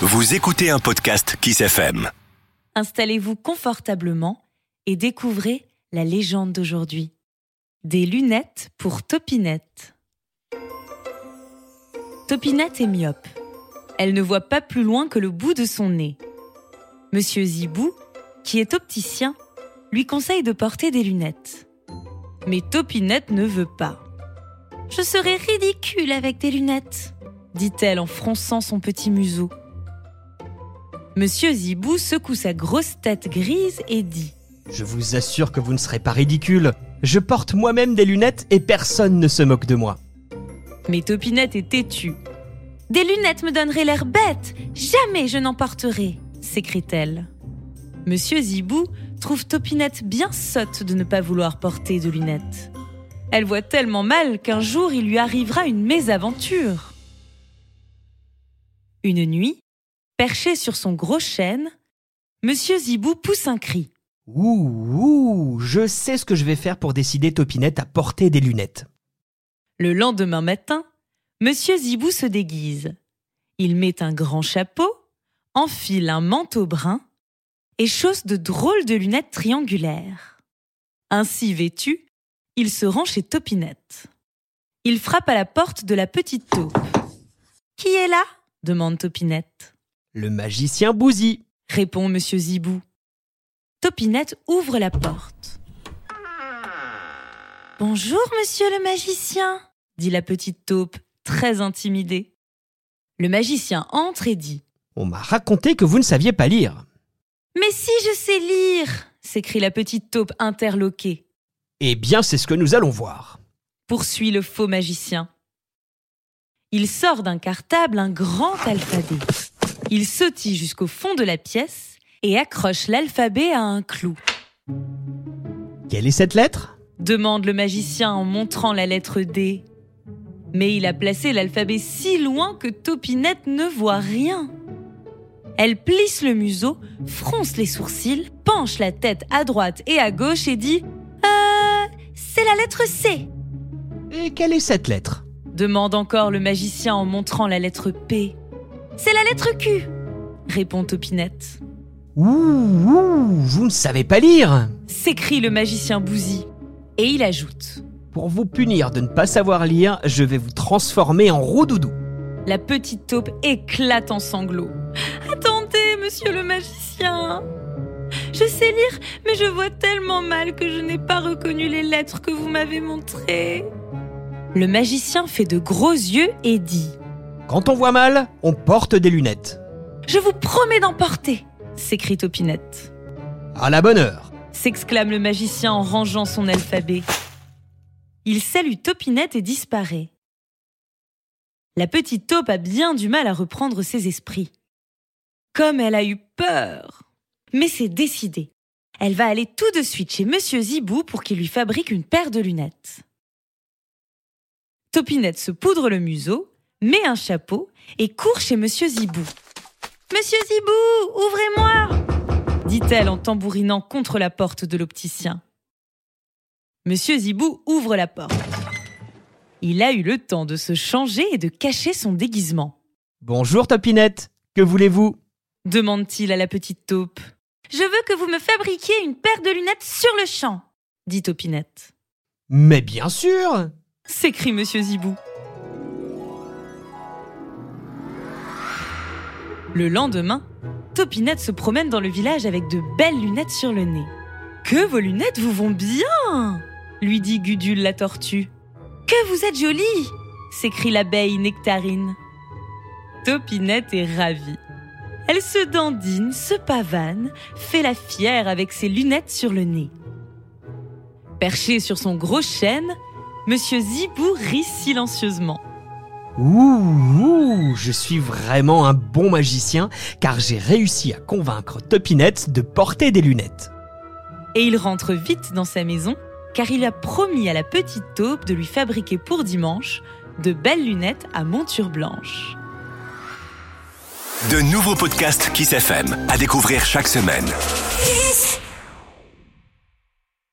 Vous écoutez un podcast Kiss FM. Installez-vous confortablement et découvrez la légende d'aujourd'hui. Des lunettes pour Topinette. Topinette est myope. Elle ne voit pas plus loin que le bout de son nez. Monsieur Zibou, qui est opticien, lui conseille de porter des lunettes. Mais Topinette ne veut pas. Je serais ridicule avec des lunettes, dit-elle en fronçant son petit museau. Monsieur Zibou secoue sa grosse tête grise et dit Je vous assure que vous ne serez pas ridicule. Je porte moi-même des lunettes et personne ne se moque de moi. Mais Topinette est têtue. Des lunettes me donneraient l'air bête. Jamais je n'en porterai, s'écrie-t-elle. Monsieur Zibou trouve Topinette bien sotte de ne pas vouloir porter de lunettes. Elle voit tellement mal qu'un jour il lui arrivera une mésaventure. Une nuit, perché sur son gros chêne, Monsieur Zibou pousse un cri. Ouh, ouh, je sais ce que je vais faire pour décider Topinette à porter des lunettes. Le lendemain matin, Monsieur Zibou se déguise. Il met un grand chapeau, enfile un manteau brun et chausse de drôles de lunettes triangulaires. Ainsi vêtu, il se rend chez Topinette. Il frappe à la porte de la petite taupe. Qui est là? Demande Topinette. Le magicien Bouzy. répond Monsieur Zibou. Topinette ouvre la porte. Bonjour, monsieur le magicien, dit la petite taupe, très intimidée. Le magicien entre et dit On m'a raconté que vous ne saviez pas lire. Mais si je sais lire s'écrie la petite taupe interloquée. Eh bien, c'est ce que nous allons voir. Poursuit le faux magicien. Il sort d'un cartable un grand alphabet. Il sautille jusqu'au fond de la pièce et accroche l'alphabet à un clou. Quelle est cette lettre demande le magicien en montrant la lettre D. Mais il a placé l'alphabet si loin que Topinette ne voit rien. Elle plisse le museau, fronce les sourcils, penche la tête à droite et à gauche et dit Euh, c'est la lettre C. Et quelle est cette lettre? Demande encore le magicien en montrant la lettre P. C'est la lettre Q, répond Topinette. Ouh, ouh, vous ne savez pas lire S'écrie le magicien Bouzy. Et il ajoute Pour vous punir de ne pas savoir lire, je vais vous transformer en roux-doudou. La petite taupe éclate en sanglots. Attendez, monsieur le magicien Je sais lire, mais je vois tellement mal que je n'ai pas reconnu les lettres que vous m'avez montrées. Le magicien fait de gros yeux et dit Quand on voit mal, on porte des lunettes. Je vous promets d'en porter s'écrie Topinette. À la bonne heure s'exclame le magicien en rangeant son alphabet. Il salue Topinette et disparaît. La petite taupe a bien du mal à reprendre ses esprits. Comme elle a eu peur Mais c'est décidé. Elle va aller tout de suite chez Monsieur Zibou pour qu'il lui fabrique une paire de lunettes. Topinette se poudre le museau, met un chapeau et court chez Monsieur Zibou. Monsieur Zibou, ouvrez-moi dit-elle en tambourinant contre la porte de l'opticien. Monsieur Zibou ouvre la porte. Il a eu le temps de se changer et de cacher son déguisement. Bonjour Topinette, que voulez-vous? demande-t-il à la petite taupe. Je veux que vous me fabriquiez une paire de lunettes sur le champ, dit Topinette. Mais bien sûr s'écrie Monsieur Zibou. Le lendemain, Topinette se promène dans le village avec de belles lunettes sur le nez. Que vos lunettes vous vont bien lui dit Gudule la tortue. Que vous êtes jolie s'écrie l'abeille Nectarine. Topinette est ravie. Elle se dandine, se pavane, fait la fière avec ses lunettes sur le nez. Perché sur son gros chêne, Monsieur Zibou rit silencieusement. Ouh, ouh, je suis vraiment un bon magicien car j'ai réussi à convaincre Topinette de porter des lunettes. Et il rentre vite dans sa maison car il a promis à la petite taupe de lui fabriquer pour dimanche de belles lunettes à monture blanche. De nouveaux podcasts Kiss FM à découvrir chaque semaine. Kiss